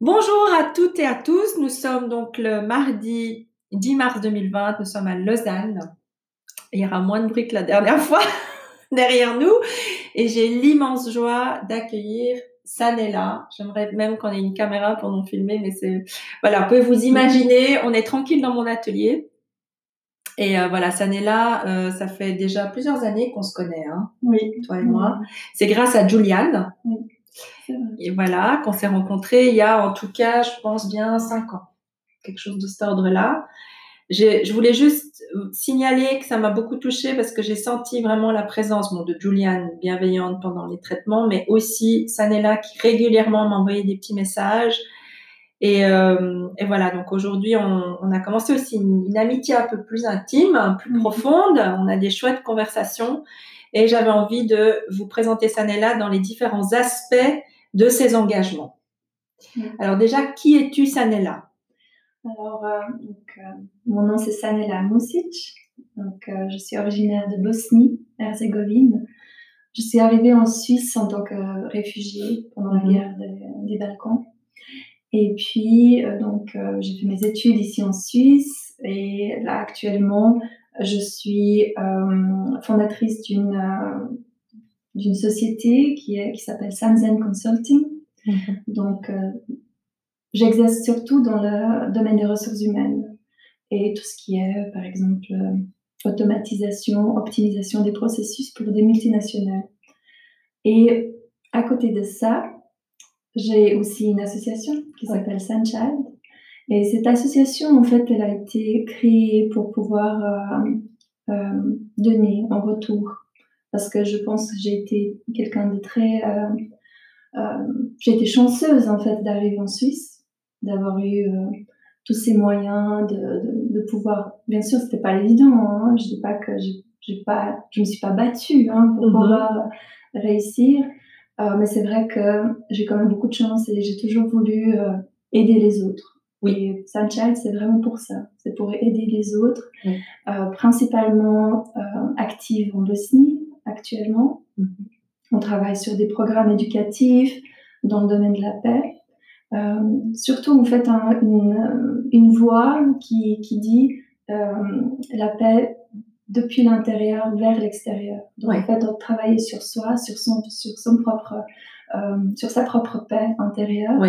Bonjour à toutes et à tous. Nous sommes donc le mardi 10 mars 2020. Nous sommes à Lausanne. Il y aura moins de bruit que la dernière fois derrière nous. Et j'ai l'immense joie d'accueillir Sanella. J'aimerais même qu'on ait une caméra pour nous filmer, mais c'est, voilà, vous pouvez vous imaginer, on est tranquille dans mon atelier. Et euh, voilà, Sanella, euh, ça fait déjà plusieurs années qu'on se connaît, hein, Oui. toi et moi. C'est grâce à Juliane. Oui. Et voilà, qu'on s'est rencontrés il y a en tout cas, je pense bien cinq ans, quelque chose de cet ordre-là. Je voulais juste signaler que ça m'a beaucoup touchée parce que j'ai senti vraiment la présence bon, de Juliane bienveillante pendant les traitements, mais aussi Sanella qui régulièrement m'envoyait des petits messages. Et, euh, et voilà, donc aujourd'hui, on, on a commencé aussi une, une amitié un peu plus intime, peu plus Mhm. profonde. On a des chouettes conversations. Et j'avais envie de vous présenter Sanella dans les différents aspects de ses engagements. Mhm. Alors déjà, qui es-tu, Sanella? Alors, euh, donc, euh, mon nom c'est Sanela Music. Donc, euh, je suis originaire de Bosnie-Herzégovine. Je suis arrivée en Suisse en tant que réfugiée pendant la Mhm. guerre des, des Balkans. Et puis, donc, j'ai fait mes études ici en Suisse. Et là, actuellement, je suis euh, fondatrice d'une euh, d'une société qui, est, qui s'appelle Samzen Consulting. Donc, euh, j'exerce surtout dans le domaine des ressources humaines et tout ce qui est, par exemple, automatisation, optimisation des processus pour des multinationales. Et à côté de ça, j'ai aussi une association qui Ouais. s'appelle Sunchild. Et cette association, en fait, elle a été créée pour pouvoir euh, euh, donner en retour. Parce que je pense que j'ai été quelqu'un de très... euh, j'ai été chanceuse, en fait, d'arriver en Suisse, d'avoir eu tous ces moyens de, de, de pouvoir... Bien sûr, c'était pas évident. Hein, je dis pas que j'ai pas, je me suis pas battue hein, pour Mhm. pouvoir réussir. Mais c'est vrai que j'ai quand même beaucoup de chance et j'ai toujours voulu aider les autres. Oui. Et Sunchild, c'est vraiment pour ça. C'est pour aider les autres, Oui. euh, principalement euh, active en Bosnie actuellement. Mhm. On travaille sur des programmes éducatifs dans le domaine de la paix. Euh, surtout, on fait un, une, une voix qui, qui dit euh, la paix depuis l'intérieur vers l'extérieur. Donc, en fait, on travaille sur soi, sur son, sur son propre, sur sa propre paix intérieure.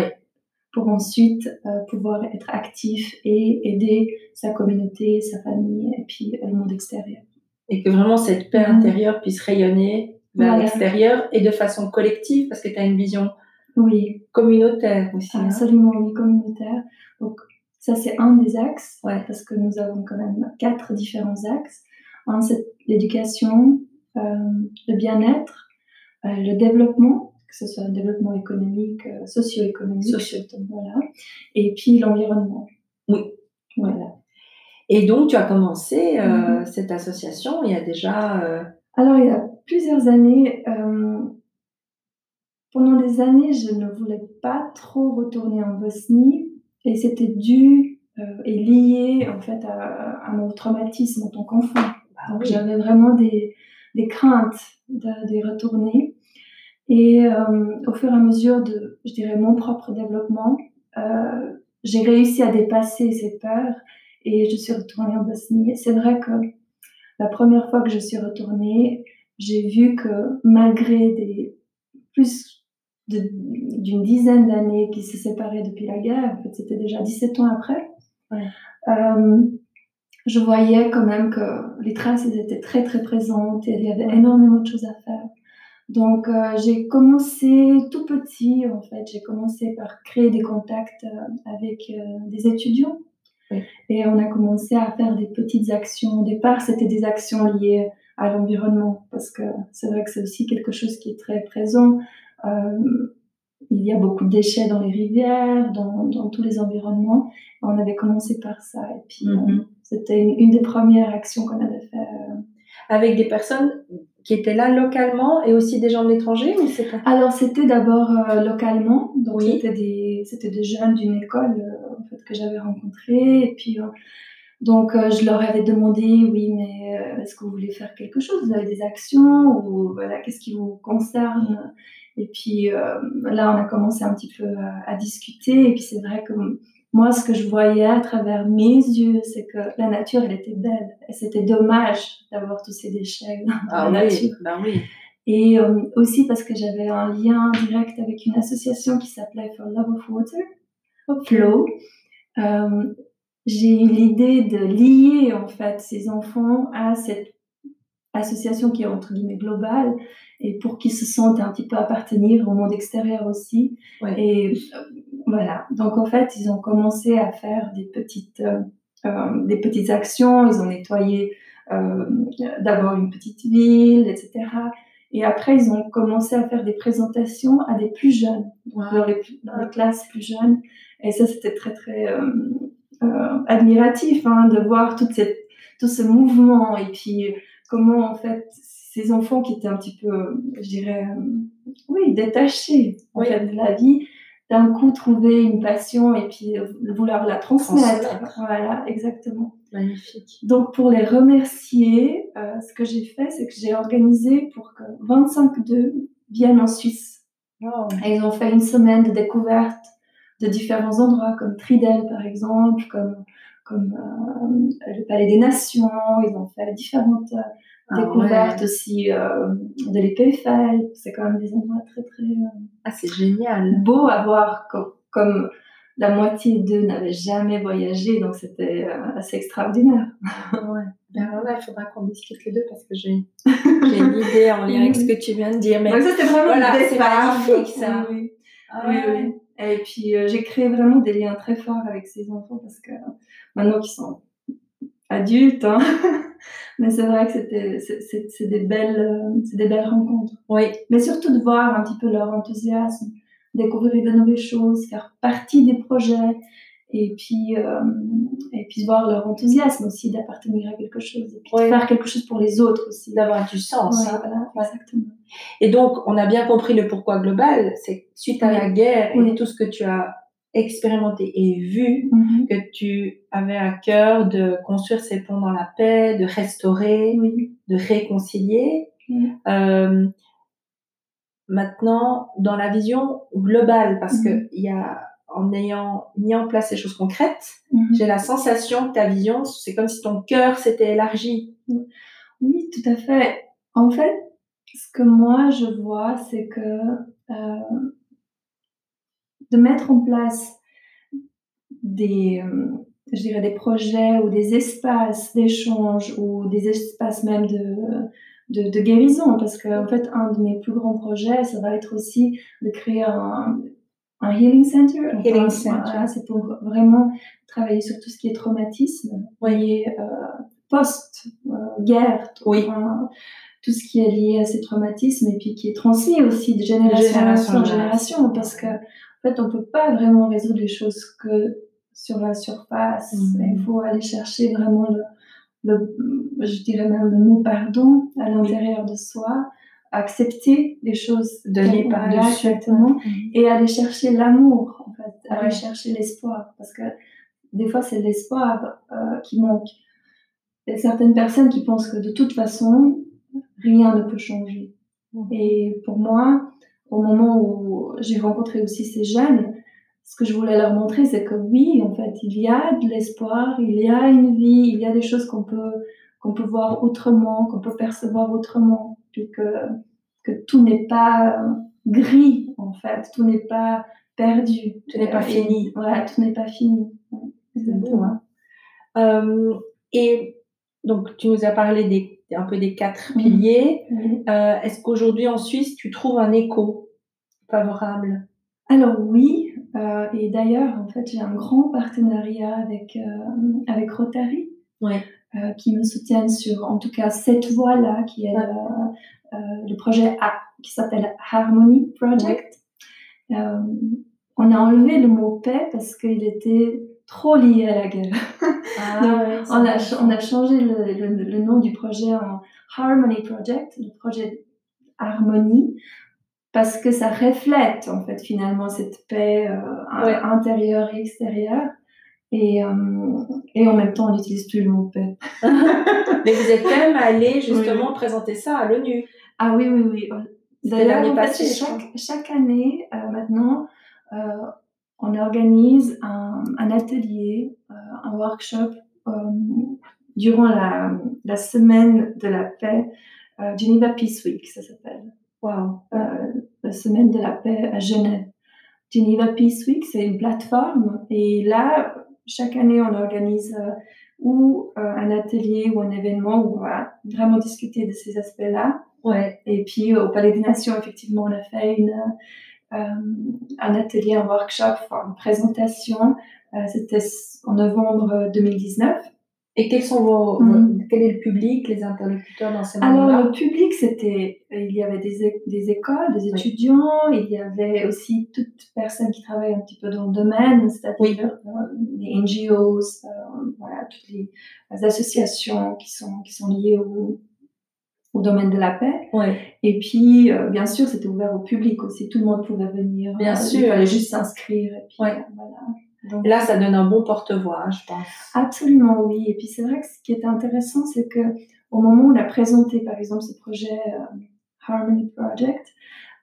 Pour ensuite euh, pouvoir être actif et aider sa communauté, sa famille et puis le monde extérieur. Et que vraiment cette paix Mhm. intérieure puisse rayonner vers Voilà. l'extérieur et de façon collective parce que tu as une vision Oui, communautaire aussi. hein. absolument, oui, communautaire. Donc, ça, c'est un des axes, Ouais. parce que nous avons quand même quatre différents axes. Un, c'est l'éducation, euh, le bien-être, euh, le développement, que ce soit un développement économique, euh, socio-économique, Socio. voilà, et puis l'environnement. Oui. Voilà. Et donc, tu as commencé euh, Mhm. cette association il y a déjà... euh, Alors, il y a plusieurs années, euh, pendant des années, je ne voulais pas trop retourner en Bosnie et c'était dû et lié en fait à, à mon traumatisme en tant qu'enfant. bah Donc oui. j'avais vraiment des, des craintes de- d'y retourner. Et euh, au fur et à mesure de, je dirais, mon propre développement, euh, j'ai réussi à dépasser ces peurs et je suis retournée en Bosnie. C'est vrai que la première fois que je suis retournée, j'ai vu que malgré des plus de- d'une dizaine d'années qui se séparaient depuis la guerre, en fait c'était déjà 17 ans après, Ouais. euh, je voyais quand même que les traces elles étaient très très présentes et il y avait énormément de choses à faire. Donc euh, j'ai commencé tout petit en fait, j'ai commencé par créer des contacts euh, avec euh, des étudiants Oui. et on a commencé à faire des petites actions. Au départ c'était des actions liées à l'environnement parce que c'est vrai que c'est aussi quelque chose qui est très présent. Euh, il y a beaucoup de déchets dans les rivières, dans, dans tous les environnements. On avait commencé par ça et puis euh, Mhm. c'était une, une des premières actions qu'on avait fait. euh. Avec des personnes qui étaient là localement et aussi des gens de l'étranger ou c'est pas Alors c'était d'abord euh, localement, donc Oui. c'était des c'était des jeunes d'une école euh, en fait que j'avais rencontrés. Et puis euh, donc je leur avais demandé oui mais est-ce que vous voulez faire quelque chose? Vous avez des actions? Ou voilà qu'est-ce qui vous concerne? Et puis là, on a commencé un petit peu à, discuter. Et puis c'est vrai que moi, ce que je voyais à travers mes yeux, c'est que la nature, elle était belle. Et c'était dommage d'avoir tous ces déchets dans ah, la oui, nature. Ben oui. Et aussi parce que j'avais un lien direct avec une association qui s'appelait For Love of Water, Flow. Euh, j'ai eu l'idée de lier en fait ces enfants à cette association qui est entre guillemets globale et pour qu'ils se sentent un petit peu appartenir au monde extérieur aussi. Et euh, voilà. Donc en fait, ils ont commencé à faire des petites euh, euh des petites actions. Ils ont nettoyé euh, d'abord une petite ville, etc. Et après, ils ont commencé à faire des présentations à des plus jeunes, dans, les, dans les classes plus jeunes. Et ça, c'était très très euh, admiratif hein, de voir toute cette, tout ce mouvement et puis comment en fait ces enfants qui étaient un petit peu, je dirais, oui, détachés en fait de la vie, d'un coup trouver une passion et puis vouloir la transmettre. Voilà, exactement. Magnifique. Donc pour les remercier, euh, ce que j'ai fait, c'est que j'ai organisé pour que 25 d'eux viennent en Suisse. Et ils ont fait une semaine de découverte de différents endroits, comme Tridel par exemple, comme, comme euh, le Palais des Nations. Ils ont fait différentes euh, ah découvertes aussi euh, de l'épée. C'est quand même des endroits très très ah, c'est génial. beau à voir, comme, la moitié d'eux n'avaient jamais voyagé, donc c'était assez extraordinaire. ouais. Ben là, il faudra qu'on discute les deux parce que j'ai une idée en lien avec ce que tu viens de dire. Mais donc ça, c'était vraiment voilà, c'est magnifique ça. Oui, ah, oui, oui. Et puis, euh, j'ai créé vraiment des liens très forts avec ces enfants parce que maintenant qu'ils sont adultes, hein, mais c'est vrai que c'était, c'est, des belles, euh, c'est des belles rencontres. Oui. Mais surtout de voir un petit peu leur enthousiasme, découvrir de nouvelles choses, faire partie des projets et puis, euh, et puis voir leur enthousiasme aussi d'appartenir à quelque chose, et puis de faire quelque chose pour les autres aussi. D'avoir du sens. hein. voilà, exactement. Et donc, on a bien compris le pourquoi global, c'est suite à la guerre et tout ce que tu as expérimenté et vu, mm-hmm. que tu avais à cœur de construire ces ponts dans la paix, de restaurer, de réconcilier. Euh, maintenant, dans la vision globale, parce que mm-hmm. il y a en ayant mis en place ces choses concrètes, mm-hmm. j'ai la sensation que ta vision, c'est comme si ton cœur s'était élargi. Oui, tout à fait. En fait, ce que moi je vois, c'est que euh, de mettre en place des, euh, je dirais des projets ou des espaces d'échange ou des espaces même de, de, de guérison, parce que en fait, un de mes plus grands projets, ça va être aussi de créer un, un healing center. Healing center. c'est pour vraiment travailler sur tout ce qui est traumatisme, oui. euh, post-guerre, oui. tout ce qui est lié à ces traumatismes et puis qui est transmis aussi de génération, en génération, parce que en fait, on peut pas vraiment résoudre les choses que sur la surface. Mm-hmm. Il faut aller chercher vraiment le, je dirais même le mot pardon à l'intérieur de soi accepter les choses de les par-dessus exactement et aller chercher l'amour en fait aller chercher l'espoir parce que des fois c'est l'espoir euh, qui manque. Il y a certaines personnes qui pensent que de toute façon rien ne peut changer. Et pour moi au moment où j'ai rencontré aussi ces jeunes ce que je voulais leur montrer c'est que oui en fait il y a de l'espoir il y a une vie il y a des choses qu'on peut qu'on peut voir autrement qu'on peut percevoir autrement puis que, que tout n'est pas gris, en fait, tout n'est pas perdu. Tout n'est pas fini. Voilà, tout n'est pas fini. Exactement. Euh, et donc, tu nous as parlé des, un peu des quatre piliers. Euh, est-ce qu'aujourd'hui, en Suisse, tu trouves un écho favorable? Alors oui, euh, et d'ailleurs, en fait, j'ai un grand partenariat avec, avec Rotary. Ouais. Euh, qui me soutiennent sur, en tout cas, cette voie-là, qui est le, euh, projet A, qui s'appelle Harmony Project. Euh, on a enlevé le mot paix parce qu'il était trop lié à la guerre. Ah, on, a, on a changé le, le, nom du projet en Harmony Project, le projet Harmonie, parce que ça reflète en fait finalement cette paix intérieure et extérieure. Et, euh, et en même temps, on n'utilise plus le mot paix. Mais vous êtes quand même allé justement présenter ça à l'ONU. Ah oui, oui, oui. D'ailleurs, chaque, chaque, année, euh, maintenant, euh, on organise un, un atelier, euh, un workshop durant la, la, semaine de la paix, Geneva Peace Week, ça s'appelle. Wow. la semaine de la paix à Genève. Geneva Peace Week, c'est une plateforme et là, chaque année, on organise ou un atelier ou un événement où on va vraiment discuter de ces aspects-là. Ouais. Et puis au Palais des Nations, effectivement, on a fait une, euh, un atelier, un workshop, une présentation. Euh, C'était en novembre 2019. Et quels sont vos, mm. quel est le public, les interlocuteurs dans ces Alors le public, c'était, il y avait des, des écoles, des étudiants, il y avait aussi toute personne qui travaille un petit peu dans le domaine, c'est-à-dire euh, les NGOs, euh, voilà, toutes les, les, associations qui sont qui sont liées au, au domaine de la paix. Ouais. Et puis, euh, bien sûr, c'était ouvert au public aussi. Tout le monde pouvait venir. Bien euh, sûr. Il fallait juste s'inscrire. Et puis, ouais. Euh, voilà. Donc, là, ça donne un bon porte-voix, je pense. Absolument, oui. Et puis, c'est vrai que ce qui était intéressant, c'est que au moment où on a présenté, par exemple, ce projet Harmony Project,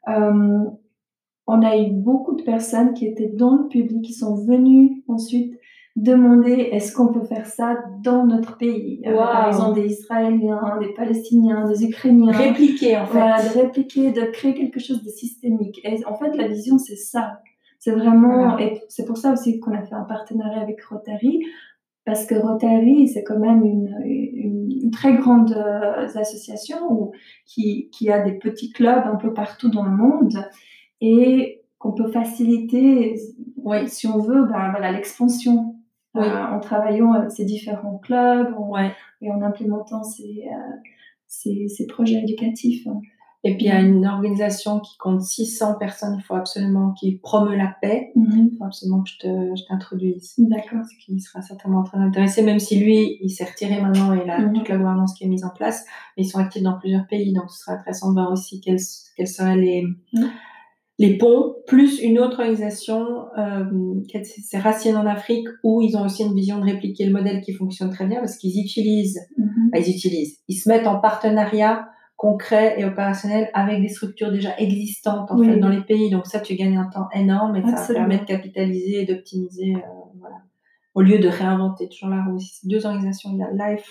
on a eu beaucoup de personnes qui étaient dans le public, qui sont venues ensuite demander est-ce qu'on peut faire ça dans notre pays? Wow. Par exemple, des Israéliens, des Palestiniens, des Ukrainiens. Répliquer, en fait. Voilà, de répliquer, de créer quelque chose de systémique. Et en fait, la vision, c'est ça. C'est vraiment, voilà. et c'est pour ça aussi qu'on a fait un partenariat avec Rotary, parce que Rotary, c'est quand même une, une, une très grande euh, association où, qui, qui a des petits clubs un peu partout dans le monde et qu'on peut faciliter, oui. si on veut, ben, voilà, l'expansion oui. euh, en travaillant avec ces différents clubs en, ouais. et en implémentant ces, euh, ces, ces, projets éducatifs. Et puis il y a une organisation qui compte 600 personnes, il faut absolument, qui promeut la paix. Mm -hmm. Il faut absolument que je t'introduise. D'accord. Ce qui sera certainement très intéressé, même si lui, il s'est retiré maintenant et il a mm -hmm. toute la gouvernance qui est mise en place. Mais ils sont actifs dans plusieurs pays, donc ce sera intéressant de voir aussi quels, quels seraient les, mm -hmm les ponts, plus une autre organisation euh, ses racines en Afrique, où ils ont aussi une vision de répliquer le modèle qui fonctionne très bien, parce qu'ils utilisent, mm -hmm. bah, ils utilisent, ils se mettent en partenariat concret et opérationnel avec des structures déjà existantes en oui. fait dans les pays. Donc ça, tu gagnes un temps énorme et Absolument. ça permet de capitaliser et d'optimiser, euh, voilà, au lieu de réinventer toujours la roue. Deux organisations, il y a Life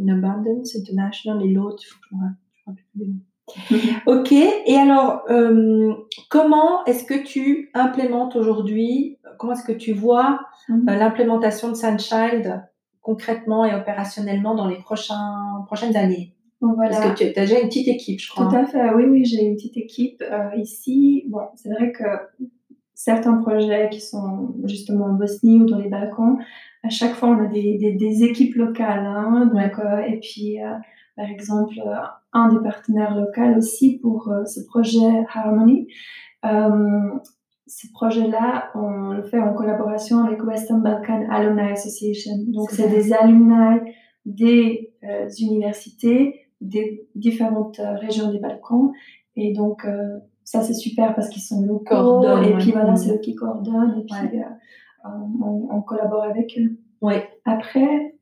in Abundance International et l'autre, faut que je me rappelle Ok, et alors, euh, comment est-ce que tu implémentes aujourd'hui, comment est-ce que tu vois -hmm. euh, l'implémentation de Sunchild concrètement et opérationnellement dans les prochains, prochaines années? Bon, voilà. Parce que tu as déjà une petite équipe, je crois. Tout à fait, oui, oui, j'ai une petite équipe euh, ici. Bon, c'est vrai que certains projets qui sont justement en Bosnie ou dans les Balkans, à chaque fois, on a des, des, des équipes locales. Hein, donc, ouais. et puis, par exemple, un des partenaires locaux aussi pour euh, ce projet Harmony. Euh, ce projet-là, on le fait en collaboration avec Western Balkan Alumni Association. Donc, c'est des alumni des euh, universités des différentes régions des Balkans. Et donc, ça, c'est super parce qu'ils sont locaux. Et puis, voilà, c'est eux qui coordonnent. Et puis, ouais. on, on, collabore avec eux. Ouais. Après,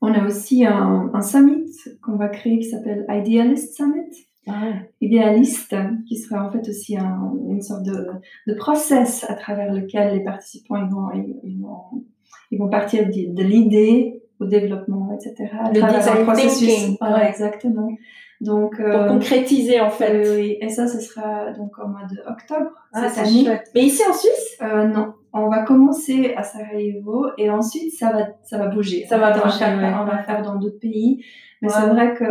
on a aussi un, un summit qu'on va créer qui s'appelle Idealist Summit. Ah. Idéaliste, qui sera en fait aussi un, une sorte de, de, process à travers lequel les participants ils vont, ils, vont, ils vont partir de, de l'idée au développement, etc. À le design processus. Thinking. Ouais, exactement. Donc, pour euh, concrétiser en fait. Euh, oui, et ça, ce sera donc au mois de octobre ah, année. Chouette. Mais ici en Suisse? Euh, Non, on va commencer à Sarajevo et ensuite ça va, ça va bouger. Ça va on, va faire, on va faire dans d'autres pays. Mais ouais. c'est vrai que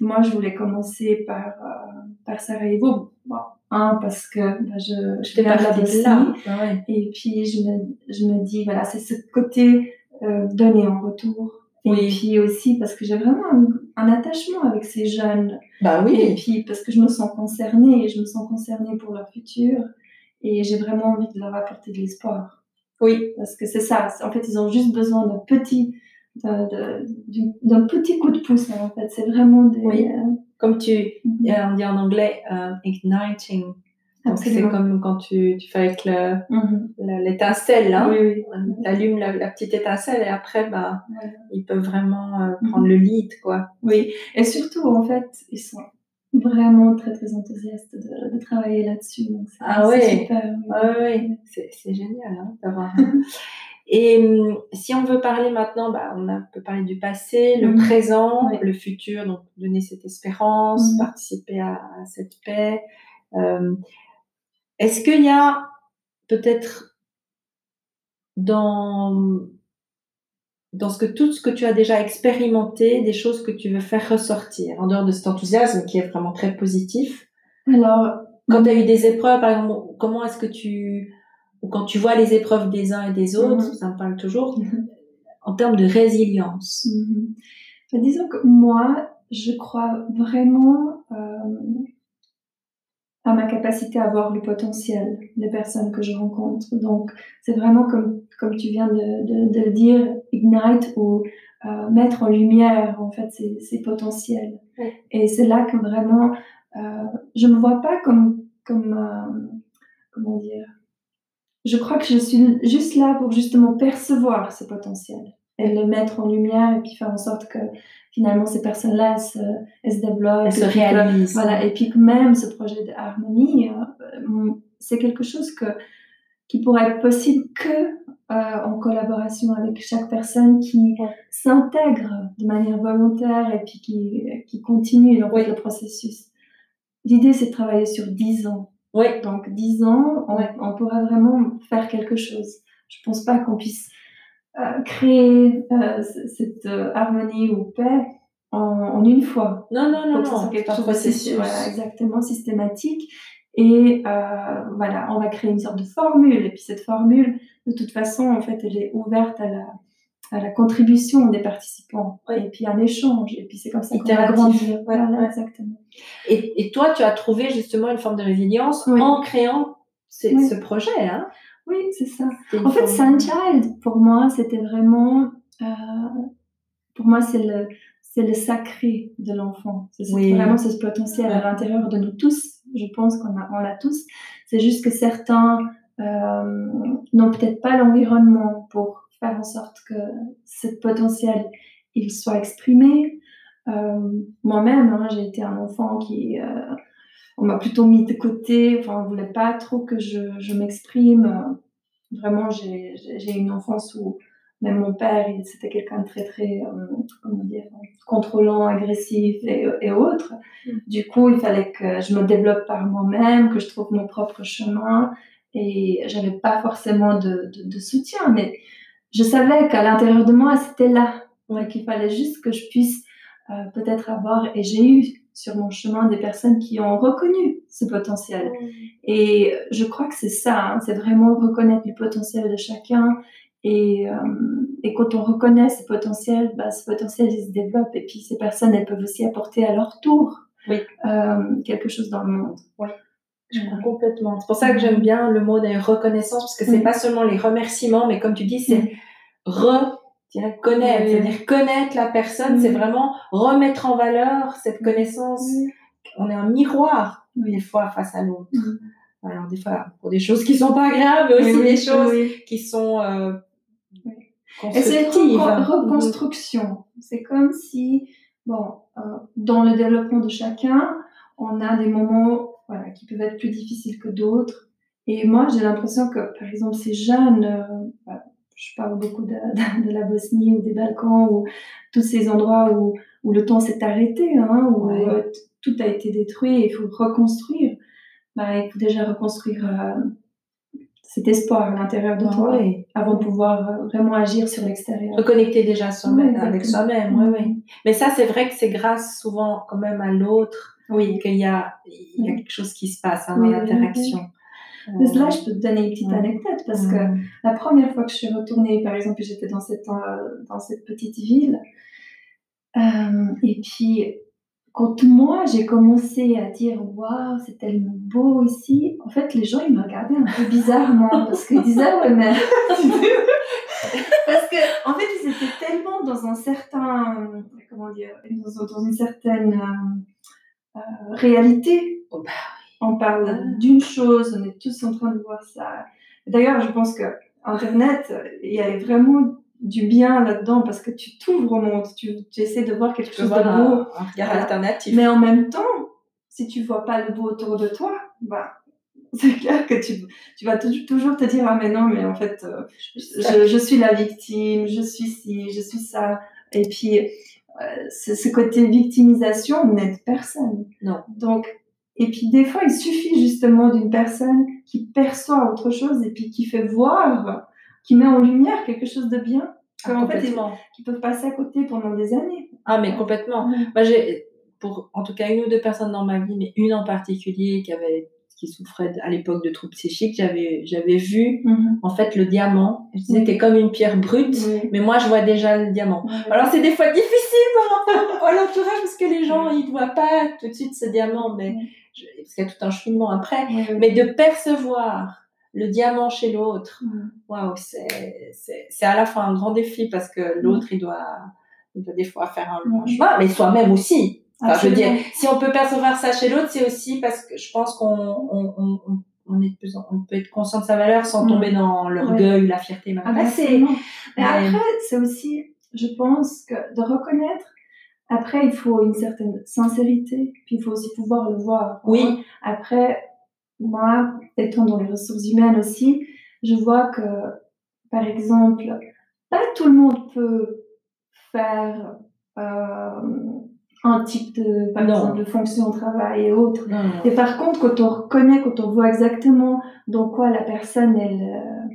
moi, je voulais commencer par, euh, par Sarajevo. Bon, un, parce que bah, je, je de la Bosnie. Ah ouais. Et puis, je me, je me dis, voilà, c'est ce côté euh, donner en retour. Oui. Et puis aussi parce que j'ai vraiment un, un, attachement avec ces jeunes. Bah oui. Et puis parce que je me sens concernée, et je me sens concernée pour leur futur. Et j'ai vraiment envie de leur apporter de l'espoir. Oui. Parce que c'est ça. En fait, ils ont juste besoin d'un petit, d'un petit coup de pouce. En fait, c'est vraiment des. Oui. Euh... Comme tu, mm -hmm. on dit en anglais, uh, igniting. C'est comme quand tu, tu fais avec l'étincelle, mm -hmm. hein. oui, oui. tu allumes la, la, petite étincelle et après, bah, ils peuvent vraiment euh, prendre mm -hmm. le lead. Quoi. Oui, et surtout, en fait, ils sont vraiment très très enthousiaste de, travailler là-dessus. Ah ouais. super. ouais, c'est génial hein, d'avoir. Et hum, si on veut parler maintenant, bah, on a, peut parler du passé, le mhm. présent, le futur, donc donner cette espérance, mhm. participer à, cette paix. Euh, Est-ce qu'il y a peut-être dans dans ce que tout ce que tu as déjà expérimenté, des choses que tu veux faire ressortir en dehors de cet enthousiasme qui est vraiment très positif. Alors, quand tu as eu des épreuves, par exemple, comment est-ce que tu ou quand tu vois les épreuves des uns et des autres, mhm. ça me parle toujours, en termes de résilience mhm. Disons que moi, je crois vraiment euh, à ma capacité à voir le potentiel des personnes que je rencontre. Donc, c'est vraiment comme, comme tu viens de, de, le dire, ignite ou euh, mettre en lumière, en fait, ces, ces potentiels. Et c'est là que vraiment, euh, je me vois pas comme, comme euh, comment dire, je crois que je suis juste là pour justement percevoir ce potentiel et le mettre en lumière et puis faire en sorte que finalement ces personnes-là elles se, elles se développent. Elles se réalisent. voilà, et puis que même ce projet d'harmonie, euh, c'est quelque chose que, qui pourrait être possible que euh, en collaboration avec chaque personne qui s'intègre de manière volontaire et puis qui, qui continue le processus. L'idée, c'est de travailler sur dix ans. Oui. Donc, 10 ans, on, on, pourra vraiment faire quelque chose. Je pense pas qu'on puisse euh, créer euh, cette harmonie ou paix en, en, une fois. Non, non, non, non. C'est quelque chose de voilà, exactement systématique. Et euh, voilà, on va créer une sorte de formule. Et puis cette formule, de toute façon, en fait, elle est ouverte à la, à la contribution des participants et puis un échange. Et puis c'est comme ça qu'on va grandir voilà, exactement. Et, et, toi tu as trouvé justement une forme de résilience en créant ce projet hein? Oui c'est ça. En fait Sunchild pour moi c'était vraiment euh, pour moi c'est le c'est le sacré de l'enfant. C'est vraiment ce potentiel à l'intérieur de nous tous je pense qu'on on l'a tous c'est juste que certains euh, n'ont peut-être pas l'environnement pour faire en sorte que ce potentiel il soit exprimé. Euh, moi-même, hein, j'ai été un enfant qui, euh, on m'a plutôt mis de côté. Enfin, on voulait pas trop que je, je m'exprime. Vraiment, j'ai une enfance où même mon père, c'était quelqu'un de très très, euh, comment dire, contrôlant, agressif et, et autres. Mm. Du coup, il fallait que je me développe par moi-même, que je trouve mon propre chemin. Et j'avais pas forcément de, de, de soutien, mais je savais qu'à l'intérieur de moi, c'était là. Ouais, qu'il fallait juste que je puisse euh, peut-être avoir, et j'ai eu sur mon chemin des personnes qui ont reconnu ce potentiel. Et je crois que c'est ça, hein, c'est vraiment reconnaître le potentiel de chacun. Et, euh, et quand on reconnaît ce potentiel, bah, ce potentiel il se développe. Et puis ces personnes, elles peuvent aussi apporter à leur tour oui. euh, quelque chose dans le monde. Oui. Je comprends complètement. C'est pour ça que j'aime bien le mot de reconnaissance, parce que c'est pas seulement les remerciements, mais comme tu dis, c'est re connaître, c'est-à-dire connaître la personne, c'est vraiment remettre en valeur cette connaissance. On est un miroir des fois face à l'autre. Alors des fois pour des choses qui sont pas graves, mais aussi des choses qui sont euh, Et reconstruction. C'est comme si, bon, euh, dans le développement de chacun, on a des moments voilà, qui peuvent être plus difficiles que d'autres. Et moi, j'ai l'impression que, par exemple, ces jeunes, euh, je parle beaucoup de, de, la Bosnie ou des Balkans ou tous ces endroits où, où le temps s'est arrêté, hein, où euh, tout a été détruit et il faut reconstruire. Bah, il faut déjà reconstruire euh, cet espoir à l'intérieur de toi avant de pouvoir euh, vraiment agir sur l'extérieur. Reconnecter déjà avec soi-même, oui, oui. Mais ça, c'est vrai que c'est grâce souvent quand même à l'autre oui. qu'il y a, il y a quelque chose qui se passe hein, dans l'interaction. Mais là, je peux te donner une petite anecdote parce que la première fois que je suis retournée, par exemple, j'étais dans cette, euh, dans cette petite ville. Euh, et puis, quand moi, j'ai commencé à dire Waouh, c'est tellement beau ici, en fait, les gens, ils me regardaient un peu bizarrement parce qu'ils disaient Ouais, mais. parce que, en fait, ils étaient tellement dans un certain. Comment dire Dans, une certaine euh, réalité. Oh, bah on parle ah. d'une chose, on est tous en train de voir ça. D'ailleurs, je pense que Internet, il y a vraiment du bien là-dedans parce que tu t'ouvres au monde, tu, essaies de voir quelque chose de beau. Un regard alternatif. Mais en même temps, si tu vois pas le beau autour de toi, bah, c'est clair que tu, tu vas toujours te dire ah mais non mais en fait euh, je, je, suis la victime je suis ci je suis ça et puis euh, ce côté victimisation n'aide personne non donc et puis des fois il suffit justement d'une personne qui perçoit autre chose et puis qui fait voir qui met en lumière quelque chose de bien ah, en fait, qui peuvent passer à côté pendant des années. Ah mais complètement. Moi j'ai pour en tout cas une ou deux personnes dans ma vie mais une en particulier qui avait qui souffrait à l'époque de troubles psychiques, j'avais j'avais vu mhm. en fait le diamant. Je disais c'était comme une pierre brute, mais moi je vois déjà le diamant. Alors c'est des fois difficile à l'entourage parce que les gens ils voient pas tout de suite ce diamant, mais parce qu'il y a tout un cheminement après. Mais de percevoir le diamant chez l'autre, waouh, c'est c'est à la fois un grand défi parce que l'autre il doit il doit des fois faire un, un chemin, mais soi-même aussi. Enfin, je veux dire, si on peut percevoir ça chez l'autre, c'est aussi parce que je pense qu'on on, on, on, est plus, on peut être conscient de sa valeur sans mm. tomber dans l'orgueil, la fierté ah, placée. Mais après, c'est aussi, je pense que de reconnaître. Après, il faut une certaine sincérité, puis il faut aussi pouvoir le voir. Oui. Après, moi, étant dans les ressources humaines aussi, je vois que, par exemple, pas tout le monde peut faire euh, un type de, par exemple, de fonction au travail et autres. Et par contre, quand on reconnaît, quand on voit exactement dans quoi la personne, elle, euh,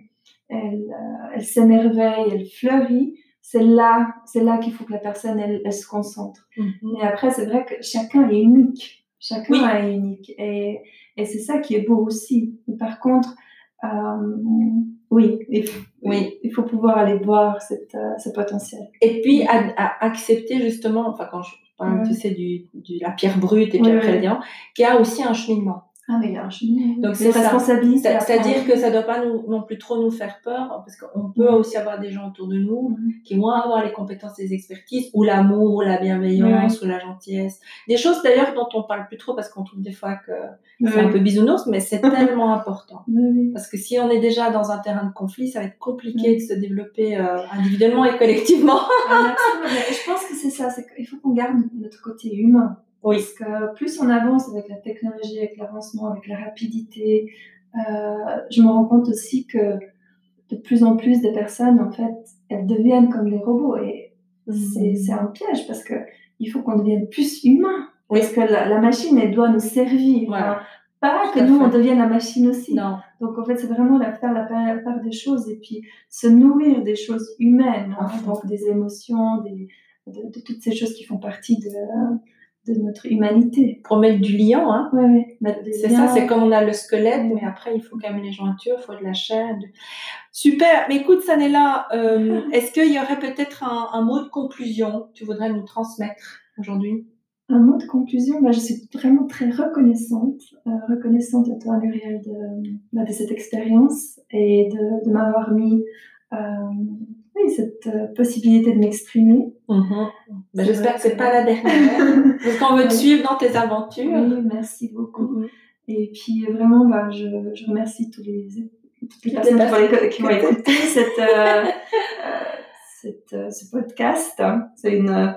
elle, euh, elle s'émerveille, elle fleurit, c'est là, c'est là qu'il faut que la personne, elle, elle se concentre. Mm-hmm. Mais après, c'est vrai que chacun est unique. Chacun est unique. Et, et c'est ça qui est beau aussi. par contre, euh, oui, il faut, oui, il faut pouvoir aller voir cette, ce potentiel. Et puis, à, accepter justement, enfin, quand je, tu sais, du, du, la pierre brute et puis après le diamant, qui a aussi un cheminement. Ah, un. Donc, c'est responsabilité. C'est-à-dire que ça ne doit pas nous, non plus trop nous faire peur, parce qu'on peut aussi avoir des gens autour de nous qui vont avoir les compétences, les expertises, ou l'amour, ou la bienveillance, ou la gentillesse. Des choses d'ailleurs dont on parle plus trop parce qu'on trouve des fois que c'est un peu bisounours, mais c'est tellement important. Parce que si on est déjà dans un terrain de conflit, ça va être compliqué de se développer euh, individuellement et collectivement. Ah, je pense que c'est ça, c'est qu'il faut qu'on garde notre côté humain. Oui. Parce que plus on avance avec la technologie, avec l'avancement, avec la rapidité, euh, je me rends compte aussi que de plus en plus de personnes, en fait, elles deviennent comme des robots. Et c'est mhm. un piège parce que il faut qu'on devienne plus humain. Parce que la, machine, elle doit nous servir. pas que nous, on devienne la machine aussi. Non. Donc, en fait, c'est vraiment la, faire la part, des choses et puis se nourrir des choses humaines, hein. donc des émotions, des, de, de, toutes ces choses qui font partie de, de notre humanité. Pour mettre du liant, hein. Ouais, C'est ça, c'est comme on a le squelette, mais après, il faut quand même les jointures, il faut de la chair. Super. Mais écoute, Sanella, euh, est-ce qu'il y aurait peut-être un, mot de conclusion que tu voudrais nous transmettre aujourd'hui? Un mot de conclusion, bah, je suis vraiment très reconnaissante, euh, reconnaissante à toi, Muriel, de, bah, de cette expérience et de, de m'avoir mis euh, oui, cette euh, possibilité de m'exprimer. Mhm. Ben, j'espère que c'est pas la dernière. Parce qu'on veut te suivre dans tes aventures. Oui, merci beaucoup. Mhm. Et puis vraiment, bah, je, je, remercie tous les, toutes les personnes qui vont écouter cette, euh, euh, cette, euh, ce podcast. C'est une,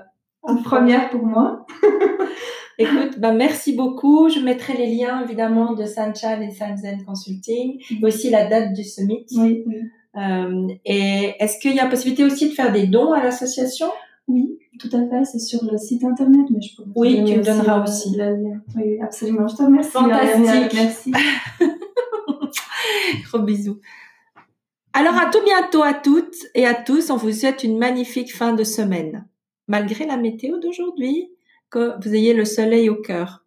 une, première pour moi. Écoute, bah merci beaucoup. Je mettrai les liens évidemment de Sanchan et Sanzen Consulting, et aussi la date du summit. Oui. oui. Euh, et est-ce qu'il y a possibilité aussi de faire des dons à l'association? Oui, tout à fait. C'est sur le site internet, mais je peux. Oui, tu me donneras aussi. Oui, absolument. Je te remercie. Fantastique. Merci. Gros bisous. Alors à tout bientôt à toutes et à tous. On vous souhaite une magnifique fin de semaine, malgré la météo d'aujourd'hui, que vous ayez le soleil au cœur.